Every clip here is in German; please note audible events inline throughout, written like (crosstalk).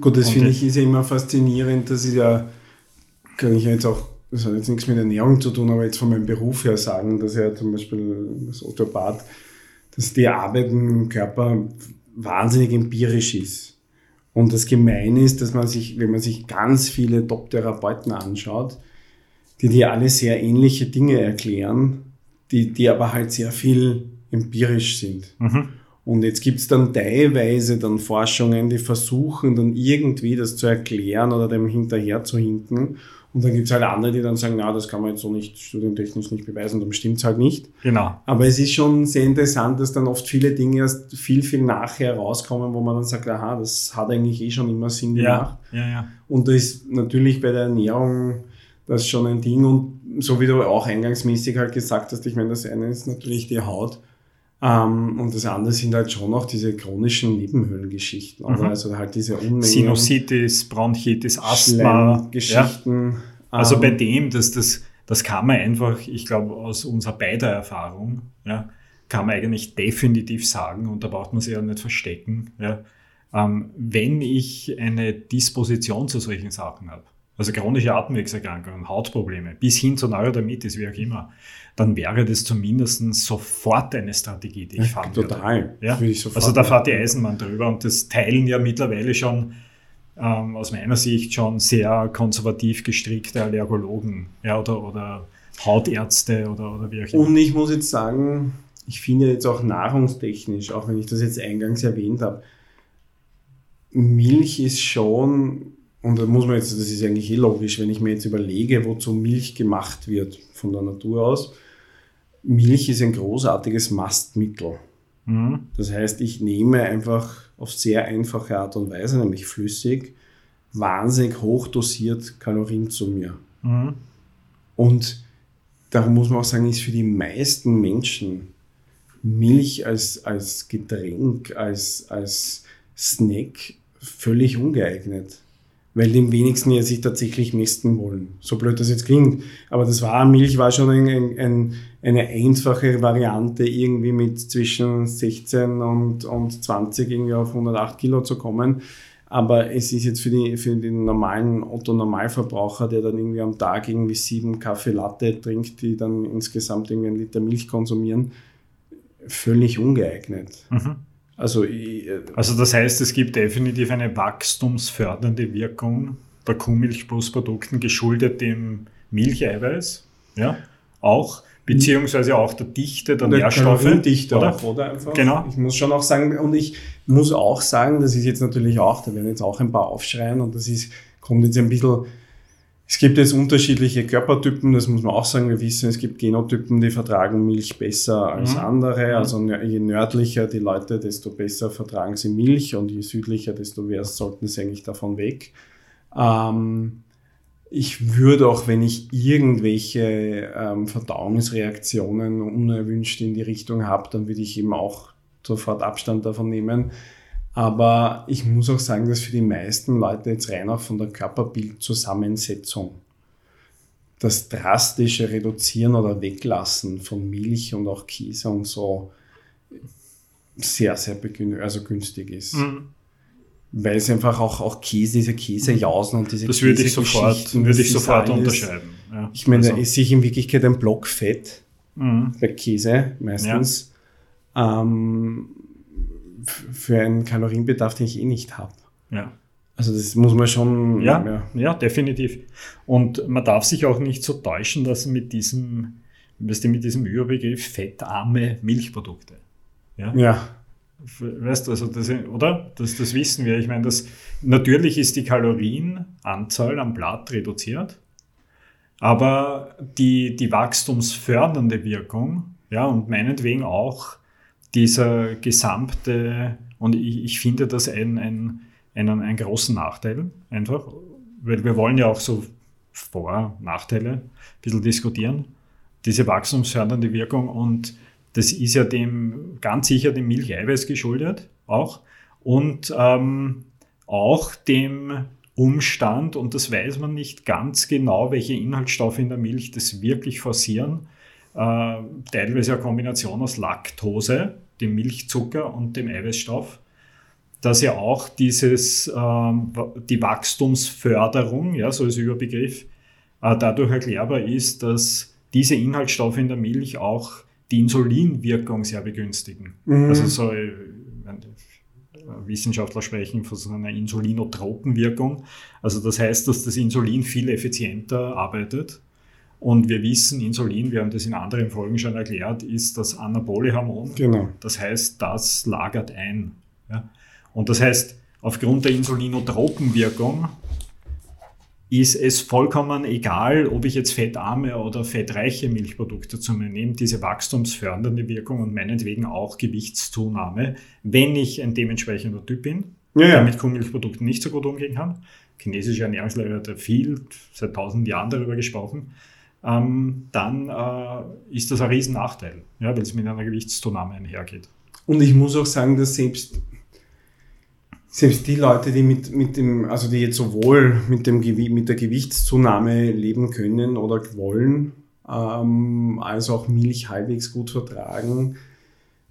Gut, das finde ich ist ja immer faszinierend, dass ich ja, kann ich ja jetzt auch, das hat jetzt nichts mit Ernährung zu tun, aber jetzt von meinem Beruf her sagen, dass ja zum Beispiel das Osteopath, dass die Arbeit im Körper wahnsinnig empirisch ist. Und das Gemeine ist, dass man sich, wenn man sich ganz viele Top-Therapeuten anschaut, die dir alle sehr ähnliche Dinge erklären, die, die aber halt sehr viel empirisch sind. Mhm. Und jetzt gibt's dann teilweise dann Forschungen, die versuchen dann irgendwie das zu erklären oder dem hinterher zu hinken. Und dann gibt's halt andere, die dann sagen, na, das kann man jetzt so nicht studientechnisch nicht beweisen, dann stimmt's halt nicht. Genau. Aber es ist schon sehr interessant, dass dann oft viele Dinge erst viel, viel nachher rauskommen, wo man dann sagt, aha, das hat eigentlich eh schon immer Sinn gemacht. Ja, ja, ja. Und da ist natürlich bei der Ernährung das schon ein Ding. Und so wie du auch eingangsmäßig halt gesagt hast, ich meine, das eine ist natürlich die Haut. Ähm, und das andere sind halt schon auch diese chronischen Nebenhöhlengeschichten. Mhm. Also halt diese Unmengen. Sinusitis, Bronchitis, Asthma. Geschichten. Ja. Also ähm, bei dem, dass das, das kann man einfach, ich glaube, aus unserer beider Erfahrung, ja, kann man eigentlich definitiv sagen, und da braucht man sich ja nicht verstecken, ja, ähm, wenn ich eine Disposition zu solchen Sachen habe, also chronische Atemwegserkrankungen, Hautprobleme, bis hin zur Neurodermitis, wie auch immer, dann wäre das zumindest sofort eine Strategie, die ich ja, fahren Total. Ja? also da fährt die Eisenbahn drüber und das teilen ja mittlerweile schon ähm, aus meiner Sicht schon sehr konservativ gestrickte Allergologen ja, oder, oder Hautärzte oder, oder wie auch immer. Und ich muss jetzt sagen, ich finde jetzt auch nahrungstechnisch, auch wenn ich das jetzt eingangs erwähnt habe, Milch ist schon und da muss man jetzt, das ist eigentlich eh logisch, wenn ich mir jetzt überlege, wozu Milch gemacht wird von der Natur aus. Milch ist ein großartiges Mastmittel. Mhm. Das heißt, ich nehme einfach auf sehr einfache Art und Weise, nämlich flüssig, wahnsinnig hoch dosiert Kalorien zu mir. Mhm. Und darum muss man auch sagen, ist für die meisten Menschen Milch als, als Getränk, als, als Snack völlig ungeeignet weil dem wenigsten ja sich tatsächlich mästen wollen. So blöd das jetzt klingt. Aber das war, Milch war schon ein, ein, ein, eine einfache Variante, irgendwie mit zwischen 16 und, und 20 irgendwie auf 108 Kilo zu kommen. Aber es ist jetzt für, die, für den normalen Otto-Normalverbraucher, der dann irgendwie am Tag irgendwie sieben Kaffee Latte trinkt, die dann insgesamt irgendwie einen Liter Milch konsumieren, völlig ungeeignet. Mhm. Also, ich, äh, also das heißt, es gibt definitiv eine wachstumsfördernde Wirkung der Kuhmilchplusprodukten geschuldet dem Milcheiweiß, ja, auch beziehungsweise auch der Dichte der, der Nährstoffe. Dichte oder? Auch, oder einfach. Genau. Ich muss schon auch sagen, und ich muss auch sagen, das ist jetzt natürlich auch, da werden jetzt auch ein paar aufschreien und das ist, kommt jetzt ein bisschen es gibt jetzt unterschiedliche Körpertypen, das muss man auch sagen. Wir wissen, es gibt Genotypen, die vertragen Milch besser als mhm. andere. Mhm. Also je nördlicher die Leute, desto besser vertragen sie Milch und je südlicher, desto mehr sollten sie eigentlich davon weg. Ähm, ich würde auch, wenn ich irgendwelche ähm, Verdauungsreaktionen unerwünscht in die Richtung habe, dann würde ich eben auch sofort Abstand davon nehmen. Aber ich muss auch sagen, dass für die meisten Leute jetzt rein auch von der Körperbildzusammensetzung das drastische Reduzieren oder Weglassen von Milch und auch Käse und so sehr, sehr also günstig ist. Mhm. Weil es einfach auch, auch Käse, diese Käsejausen und diese Das würde ich sofort, würde ich sofort unterscheiden. Ja, ich meine, also. ist sich in Wirklichkeit ein Block Fett mhm. bei Käse meistens. Ja. Ähm, für einen Kalorienbedarf, den ich eh nicht habe. Ja. Also das muss man schon. Ja, ja, ja, definitiv. Und man darf sich auch nicht so täuschen lassen mit diesem, weißt du, mit diesem Überbegriff fettarme Milchprodukte. Ja. ja. Weißt du, also das, oder? Das, das wissen wir. Ich meine, das, natürlich ist die Kalorienanzahl am Blatt reduziert, aber die, die wachstumsfördernde Wirkung, ja, und meinetwegen auch dieser gesamte, und ich, ich finde das ein, ein, einen, einen großen Nachteil einfach, weil wir wollen ja auch so Vor-, Nachteile ein bisschen diskutieren, diese wachstumsfördernde Wirkung und das ist ja dem ganz sicher dem Milcheiweiß geschuldet auch und ähm, auch dem Umstand, und das weiß man nicht ganz genau, welche Inhaltsstoffe in der Milch das wirklich forcieren, äh, teilweise eine Kombination aus Laktose, dem Milchzucker und dem Eiweißstoff, dass ja auch dieses, ähm, die Wachstumsförderung, ja, so als Überbegriff, äh, dadurch erklärbar ist, dass diese Inhaltsstoffe in der Milch auch die Insulinwirkung sehr begünstigen. Mhm. Also so, äh, Wissenschaftler sprechen von so einer insulinotropen Wirkung. Also das heißt, dass das Insulin viel effizienter arbeitet. Und wir wissen, Insulin, wir haben das in anderen Folgen schon erklärt, ist das anabole Hormon. Genau. Das heißt, das lagert ein. Ja? Und das heißt, aufgrund der insulinotropen Wirkung ist es vollkommen egal, ob ich jetzt fettarme oder fettreiche Milchprodukte zu mir nehme, diese wachstumsfördernde Wirkung und meinetwegen auch Gewichtszunahme, wenn ich ein dementsprechender Typ bin, ja, der mit Kuhmilchprodukten nicht so gut umgehen kann. Chinesische Ernährungslehre hat viel, seit tausend Jahren darüber gesprochen. Ähm, dann äh, ist das ein Riesennachteil, ja, weil es mit einer Gewichtszunahme einhergeht. Und ich muss auch sagen, dass selbst selbst die Leute, die mit, mit dem, also die jetzt sowohl mit dem mit der Gewichtszunahme leben können oder wollen, ähm, als auch Milch halbwegs gut vertragen,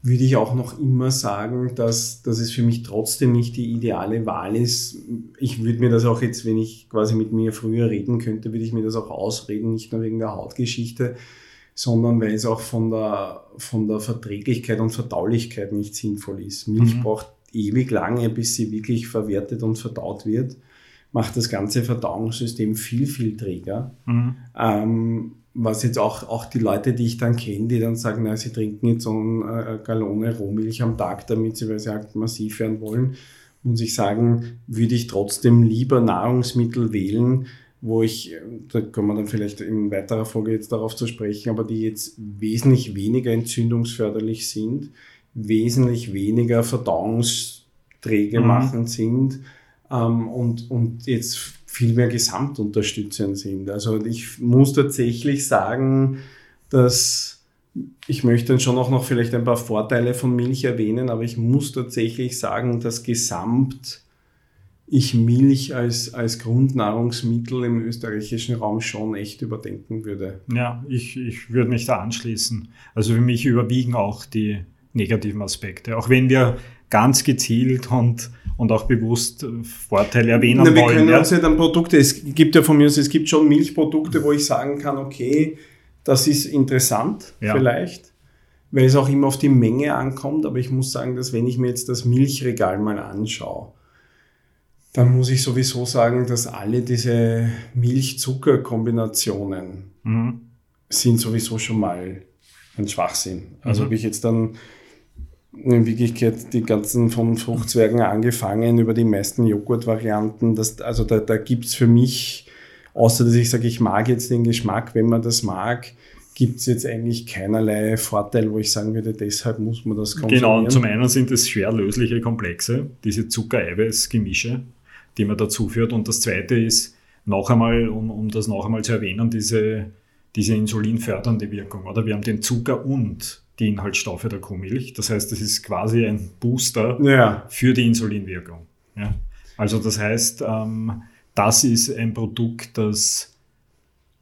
würde ich auch noch immer sagen, dass, dass es für mich trotzdem nicht die ideale Wahl ist. Ich würde mir das auch jetzt, wenn ich quasi mit mir früher reden könnte, würde ich mir das auch ausreden, nicht nur wegen der Hautgeschichte, sondern weil es auch von der, von der Verträglichkeit und Verdaulichkeit nicht sinnvoll ist. Milch mhm. braucht ewig lange, bis sie wirklich verwertet und verdaut wird, macht das ganze Verdauungssystem viel, viel träger. Mhm. Ähm, was jetzt auch, auch die Leute, die ich dann kenne, die dann sagen, na, sie trinken jetzt so eine Gallone Rohmilch am Tag, damit sie, weil sie halt massiv werden wollen, muss ich sagen, würde ich trotzdem lieber Nahrungsmittel wählen, wo ich, da kommen wir dann vielleicht in weiterer Folge jetzt darauf zu sprechen, aber die jetzt wesentlich weniger entzündungsförderlich sind, wesentlich weniger verdauungsträge mhm. machen sind ähm, und, und jetzt viel mehr gesamtunterstützend sind. Also ich muss tatsächlich sagen, dass ich möchte dann schon auch noch vielleicht ein paar Vorteile von Milch erwähnen, aber ich muss tatsächlich sagen, dass gesamt ich Milch als, als Grundnahrungsmittel im österreichischen Raum schon echt überdenken würde. Ja, ich, ich würde mich da anschließen. Also für mich überwiegen auch die, negativen Aspekte. Auch wenn wir ganz gezielt und, und auch bewusst Vorteile erwähnen Na, wir wollen. Wir können ja. uns ja dann Produkte, es gibt ja von mir, es gibt schon Milchprodukte, wo ich sagen kann, okay, das ist interessant ja. vielleicht, weil es auch immer auf die Menge ankommt, aber ich muss sagen, dass wenn ich mir jetzt das Milchregal mal anschaue, dann muss ich sowieso sagen, dass alle diese Milch-Zucker-Kombinationen mhm. sind sowieso schon mal ein Schwachsinn. Also mhm. ob ich jetzt dann in Wirklichkeit die ganzen von Fruchtzwergen angefangen über die meisten Joghurt-Varianten. Also da, da gibt es für mich, außer dass ich sage, ich mag jetzt den Geschmack, wenn man das mag, gibt es jetzt eigentlich keinerlei Vorteil, wo ich sagen würde, deshalb muss man das konsumieren. Genau, und zum einen sind es schwer lösliche Komplexe, diese Zucker-Eiweiß-Gemische, die man dazu führt. Und das zweite ist, noch einmal, um, um das noch einmal zu erwähnen, diese, diese insulinfördernde Wirkung. Oder wir haben den Zucker und die Inhaltsstoffe der Kuhmilch. Das heißt, das ist quasi ein Booster ja. für die Insulinwirkung. Ja? Also das heißt, ähm, das ist ein Produkt, das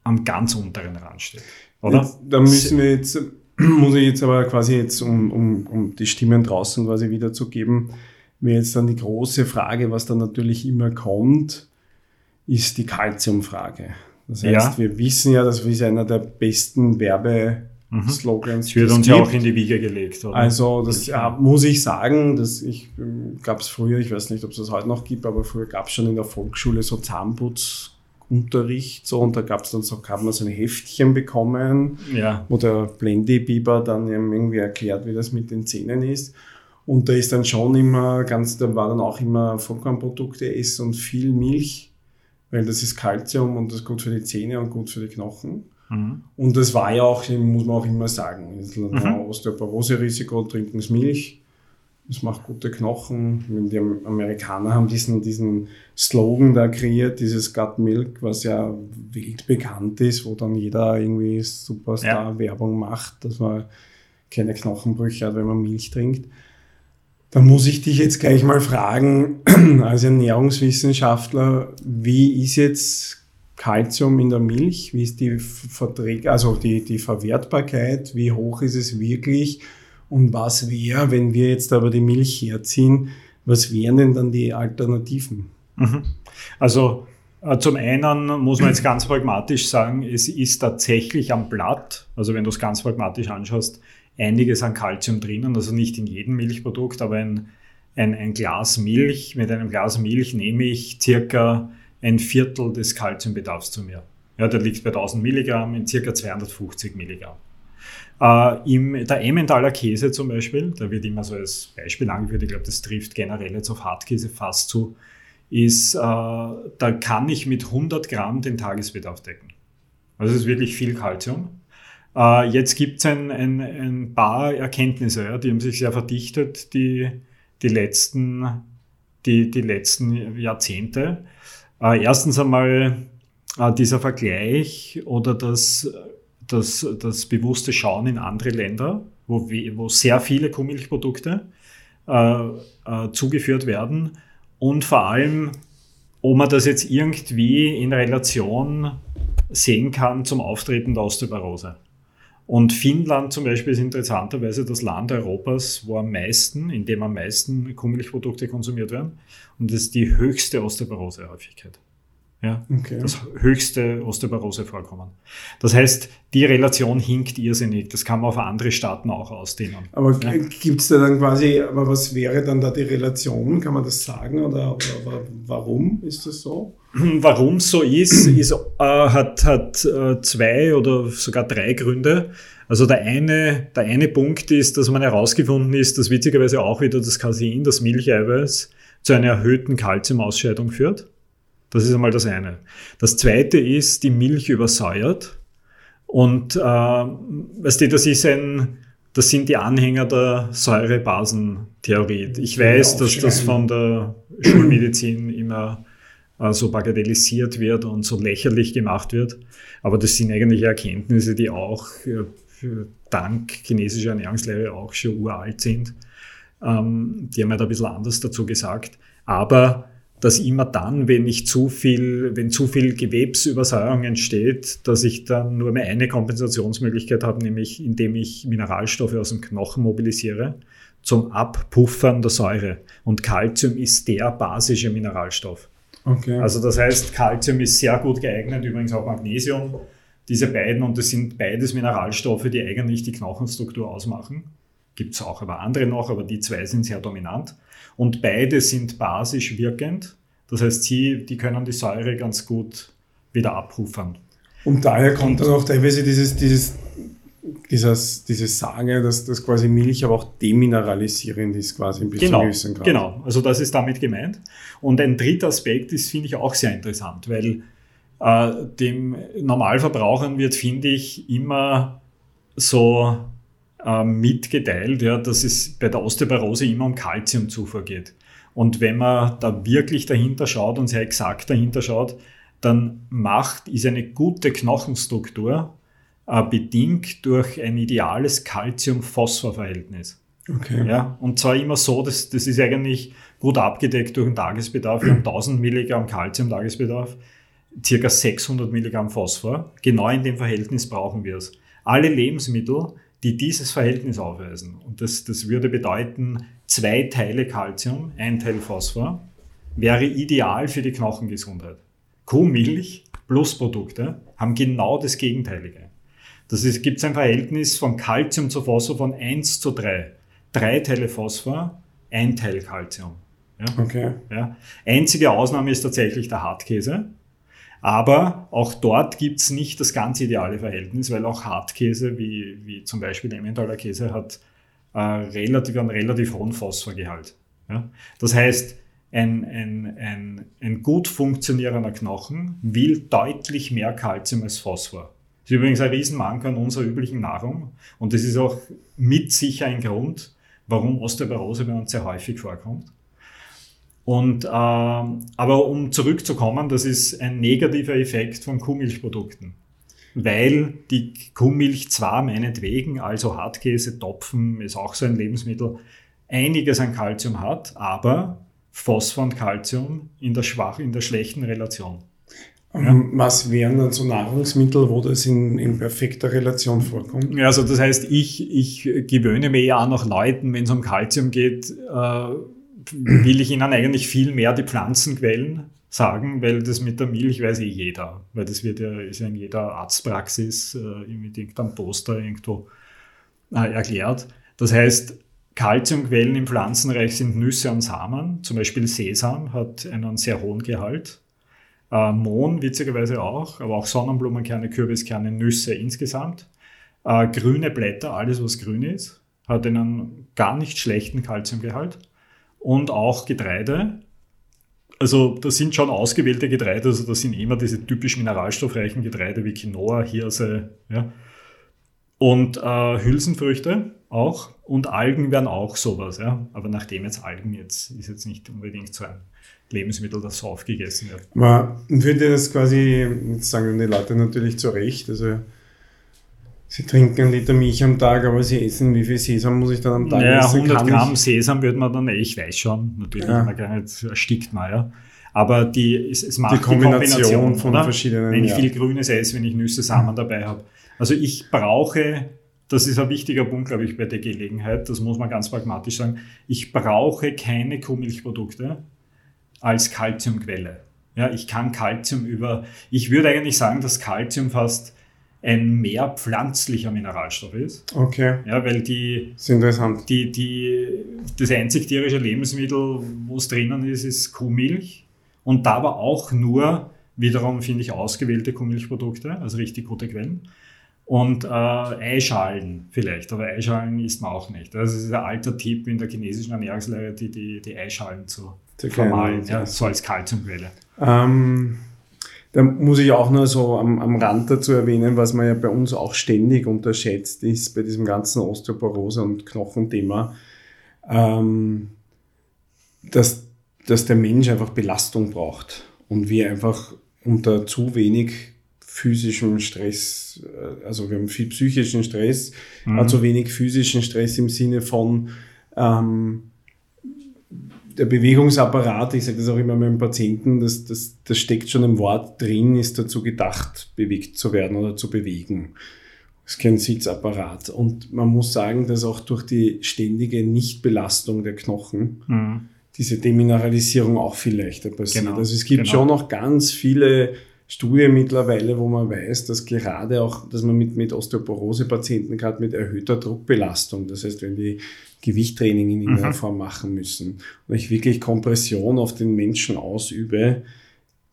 am ganz unteren Rand steht. Oder? Jetzt, da müssen wir jetzt, (clears throat) muss ich jetzt aber quasi jetzt, um, um, um die Stimmen draußen quasi wiederzugeben, wäre jetzt dann die große Frage, was dann natürlich immer kommt, ist die Kalziumfrage. Das heißt, ja. wir wissen ja, das ist einer der besten Werbe mhm. Slogans. Das wird uns ja auch in die Wiege gelegt. Oder? Also das ja, muss ich sagen, dass ich ähm, gab es früher, ich weiß nicht, ob es das heute noch gibt, aber früher gab es schon in der Volksschule so Zahnputzunterricht so und da gab es dann so, hat man so ein Heftchen bekommen, ja. wo der Blendy-Biber dann irgendwie erklärt, wie das mit den Zähnen ist. Und da ist dann schon immer ganz, da war dann auch immer Vollkornprodukte essen und viel Milch, weil das ist Kalzium und das ist gut für die Zähne und gut für die Knochen. Mhm. Und das war ja auch, muss man auch immer sagen, mhm. Osteoporose-Risiko, trinken Sie Milch, das macht gute Knochen. Die Amerikaner haben diesen, diesen Slogan da kreiert, dieses Gut Milk, was ja weltbekannt ist, wo dann jeder irgendwie Superstar-Werbung macht, dass man keine Knochenbrüche hat, wenn man Milch trinkt. Da muss ich dich jetzt gleich mal fragen, (clears throat) als Ernährungswissenschaftler, wie ist jetzt Kalzium in der Milch? Wie ist die Verträge, also die, die Verwertbarkeit? Wie hoch ist es wirklich? Und was wäre, wenn wir jetzt aber die Milch herziehen? Was wären denn dann die Alternativen? Mhm. Also äh, zum einen muss man jetzt ganz pragmatisch sagen, es ist tatsächlich am Blatt, also wenn du es ganz pragmatisch anschaust, einiges an Kalzium drinnen, also nicht in jedem Milchprodukt, aber ein, ein, ein Glas Milch, mit einem Glas Milch nehme ich circa ein Viertel des Kalziumbedarfs zu mir. Ja, der liegt bei 1000 Milligramm in circa 250 Milligramm. Äh, im, der Emmentaler Käse zum Beispiel, da wird immer so als Beispiel angeführt, ich glaube, das trifft generell jetzt auf Hartkäse fast zu, ist, äh, da kann ich mit 100 Gramm den Tagesbedarf decken. Also es ist wirklich viel Kalzium. Äh, jetzt gibt es ein, ein, ein, paar Erkenntnisse, ja, die haben sich sehr verdichtet, die, die, letzten, die, die letzten Jahrzehnte. Äh, erstens einmal äh, dieser Vergleich oder das, das, das bewusste Schauen in andere Länder, wo, wo sehr viele Kuhmilchprodukte äh, äh, zugeführt werden und vor allem, ob man das jetzt irgendwie in Relation sehen kann zum Auftreten der Osteoporose. Und Finnland zum Beispiel ist interessanterweise das Land Europas, wo am meisten, in dem am meisten Kuhmilchprodukte konsumiert werden. Und das ist die höchste Osteoporosehäufigkeit. Ja, okay. Das höchste Osteoporose-Vorkommen. Das heißt, die Relation hinkt irrsinnig. Das kann man auf andere Staaten auch ausdehnen. Aber ja. gibt es da dann quasi, aber was wäre dann da die Relation? Kann man das sagen? Oder, oder warum ist das so? (clears throat) Warum es so ist, ist äh, hat, hat äh, zwei oder sogar drei Gründe. Also der eine, der eine Punkt ist, dass man herausgefunden ist, dass witzigerweise auch wieder das Casein, das Milcheiweiß, zu einer erhöhten Kalziumausscheidung führt. Das ist einmal das eine. Das zweite ist, die Milch übersäuert. Und äh, weißt du, das ist ein, das sind die Anhänger der Säurebasentheorie. Ich weiß, dass das von der Schulmedizin immer äh, so bagatellisiert wird und so lächerlich gemacht wird. Aber das sind eigentlich Erkenntnisse, die auch äh, dank chinesischer Ernährungslehre auch schon uralt sind. Ähm, die haben halt ein bisschen anders dazu gesagt. Aber dass immer dann, wenn ich zu viel, wenn zu viel Gewebsübersäuerung entsteht, dass ich dann nur mehr eine Kompensationsmöglichkeit habe, nämlich indem ich Mineralstoffe aus dem Knochen mobilisiere zum Abpuffern der Säure. Und Calcium ist der basische Mineralstoff. Okay. Also das heißt, Calcium ist sehr gut geeignet, übrigens auch Magnesium. Diese beiden, und das sind beides Mineralstoffe, die eigentlich die Knochenstruktur ausmachen. Gibt es auch aber andere noch, aber die zwei sind sehr dominant. Und beide sind basisch wirkend. Das heißt, sie, die können die Säure ganz gut wieder abrufen. Und daher kommt dann auch teilweise dieses, dieses, dieses, dieses Sage, dass das quasi Milch aber auch demineralisierend ist, quasi ein bisschen genau, gewissen Grad. Genau, also das ist damit gemeint. Und ein dritter Aspekt ist, finde ich, auch sehr interessant, weil äh, dem Normalverbrauchern wird, finde ich, immer so äh, mitgeteilt, ja, dass es bei der Osteoporose immer um Kalziumzufuhr geht. Und wenn man da wirklich dahinter schaut und sehr exakt dahinter schaut, dann macht, ist eine gute Knochenstruktur äh, bedingt durch ein ideales Calcium-Phosphor-Verhältnis. Okay. Ja, und zwar immer so, dass, das ist eigentlich gut abgedeckt durch den Tagesbedarf. Wir haben 1000 Milligramm Calcium-Tagesbedarf, circa 600 Milligramm Phosphor. Genau in dem Verhältnis brauchen wir es. Alle Lebensmittel, die dieses Verhältnis aufweisen. Und das, das würde bedeuten, zwei Teile Calcium, ein Teil Phosphor, wäre ideal für die Knochengesundheit. Kuhmilch plus Produkte haben genau das Gegenteilige. Das ist, gibt es ein Verhältnis von Calcium zu Phosphor von 1 zu 3. Drei Teile Phosphor, ein Teil Calcium. Ja? Okay. Ja? Einzige Ausnahme ist tatsächlich der Hartkäse. Aber auch dort gibt's nicht das ganz ideale Verhältnis, weil auch Hartkäse, wie, wie zum Beispiel Emmentaler Käse, hat äh, relativ, einen relativ hohen Phosphorgehalt. Ja? Das heißt, ein, ein, ein, ein gut funktionierender Knochen will deutlich mehr Kalzium als Phosphor. Das ist übrigens ein Riesenmanko an unserer üblichen Nahrung und das ist auch mit sicher ein Grund, warum Osteoporose bei uns sehr häufig vorkommt. Und, äh, aber um zurückzukommen, das ist ein negativer Effekt von Kuhmilchprodukten. Weil die Kuhmilch zwar meinetwegen, also Hartkäse, Topfen ist auch so ein Lebensmittel, einiges an Kalzium hat, aber Phosphor und Kalzium in der schwach, in der schlechten Relation. Ja. Was wären dann so Nahrungsmittel, wo das in, in perfekter Relation vorkommt? Ja, also das heißt, ich, ich gewöhne mir ja auch noch Leuten, wenn es um Kalzium geht, äh, will ich Ihnen eigentlich viel mehr die Pflanzenquellen sagen, weil das mit der Milch weiß eh jeder, weil das wird ja, ist ja in jeder Arztpraxis äh, mit irgendeinem Poster irgendwo äh, erklärt. Das heißt, Kalziumquellen im Pflanzenreich sind Nüsse und Samen. Zum Beispiel Sesam hat einen sehr hohen Gehalt. Äh, Mohn witzigerweise auch, aber auch Sonnenblumenkerne, Kürbiskerne, Nüsse insgesamt. Äh, grüne Blätter, alles was grün ist, hat einen gar nicht schlechten Kalziumgehalt. Und auch Getreide. Also das sind schon ausgewählte Getreide, also das sind immer diese typisch mineralstoffreichen Getreide wie Quinoa, Hirse, ja. Und äh, Hülsenfrüchte auch. Und Algen wären auch sowas, ja. Aber nachdem jetzt Algen jetzt ist jetzt nicht unbedingt so ein Lebensmittel, das so aufgegessen wird. Man würde das quasi, jetzt sagen die Leute natürlich zu Recht, also Sie trinken einen Liter Milch am Tag, aber Sie essen, wie viel Sesam muss ich dann am Tag naja, essen? 100 Gramm Sesam würde man dann, ich weiß schon, natürlich, ja. man gar nicht, erstickt man, ja. Aber die, es, es macht die Kombination, die Kombination von oder? verschiedenen. Wenn ich ja. viel Grünes esse, wenn ich Nüsse, Samen dabei habe. Also ich brauche, das ist ein wichtiger Punkt, glaube ich, bei der Gelegenheit, das muss man ganz pragmatisch sagen, ich brauche keine Kuhmilchprodukte als Kalziumquelle. Ja, ich kann Kalzium über, ich würde eigentlich sagen, dass Kalzium fast ein mehr pflanzlicher Mineralstoff ist. Okay. Ja, weil die, das ist interessant. Die, die, das einzig tierische Lebensmittel, wo es drinnen ist, ist Kuhmilch. Und da aber auch nur, wiederum finde ich, ausgewählte Kuhmilchprodukte, also richtig gute Quellen. Und äh, Eischalen vielleicht, aber Eischalen isst man auch nicht. Das ist ein alter Tipp in der chinesischen Ernährungslehre, die, die, die Eischalen zu vermahlen, ja, so als Kalziumquelle. Ähm da muss ich auch nur so am, am Rand dazu erwähnen, was man ja bei uns auch ständig unterschätzt ist, bei diesem ganzen Osteoporose- und Knochenthema, ähm, dass, dass der Mensch einfach Belastung braucht und wir einfach unter zu wenig physischem Stress, äh, also wir haben viel psychischen Stress, mhm. aber zu wenig physischen Stress im Sinne von ähm, der Bewegungsapparat, ich sage das auch immer meinen Patienten, das, das, das steckt schon im Wort drin, ist dazu gedacht, bewegt zu werden oder zu bewegen. Es ist kein Sitzapparat. Und man muss sagen, dass auch durch die ständige Nichtbelastung der Knochen mhm. diese Demineralisierung auch viel leichter passiert. Genau, also es gibt genau. schon noch ganz viele Studien mittlerweile, wo man weiß, dass gerade auch, dass man mit, mit Osteoporose-Patienten gerade mit erhöhter Druckbelastung, das heißt, wenn die Gewichttraining in irgendeiner mhm. Form machen müssen und ich wirklich Kompression auf den Menschen ausübe,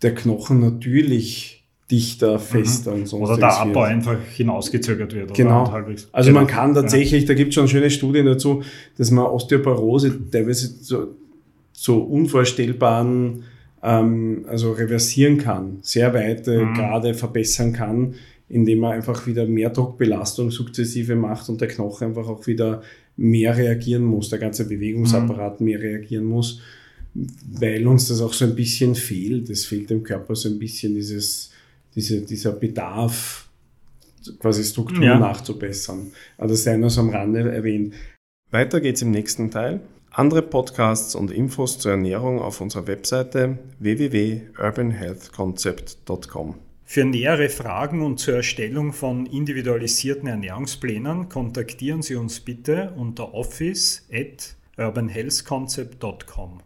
der Knochen natürlich dichter, mhm. fester mhm. und so. Oder der Abbau wird. einfach hinausgezögert wird. Genau. Also man kann tatsächlich, da gibt es schon schöne Studien dazu, dass man Osteoporose teilweise so, so unvorstellbaren ähm, also reversieren kann, sehr weit äh, mhm. gerade verbessern kann, indem man einfach wieder mehr Druckbelastung sukzessive macht und der Knochen einfach auch wieder mehr reagieren muss, der ganze Bewegungsapparat mhm. mehr reagieren muss, weil uns das auch so ein bisschen fehlt. Es fehlt dem Körper so ein bisschen dieses, diese, dieser Bedarf, quasi Struktur ja. nachzubessern. Aber das sei nur so am Rande erwähnt. Weiter geht's im nächsten Teil. Andere Podcasts und Infos zur Ernährung auf unserer Webseite www.urbanhealthconcept.com. Für nähere Fragen und zur Erstellung von individualisierten Ernährungsplänen kontaktieren Sie uns bitte unter office at urbanhealthconcept.com.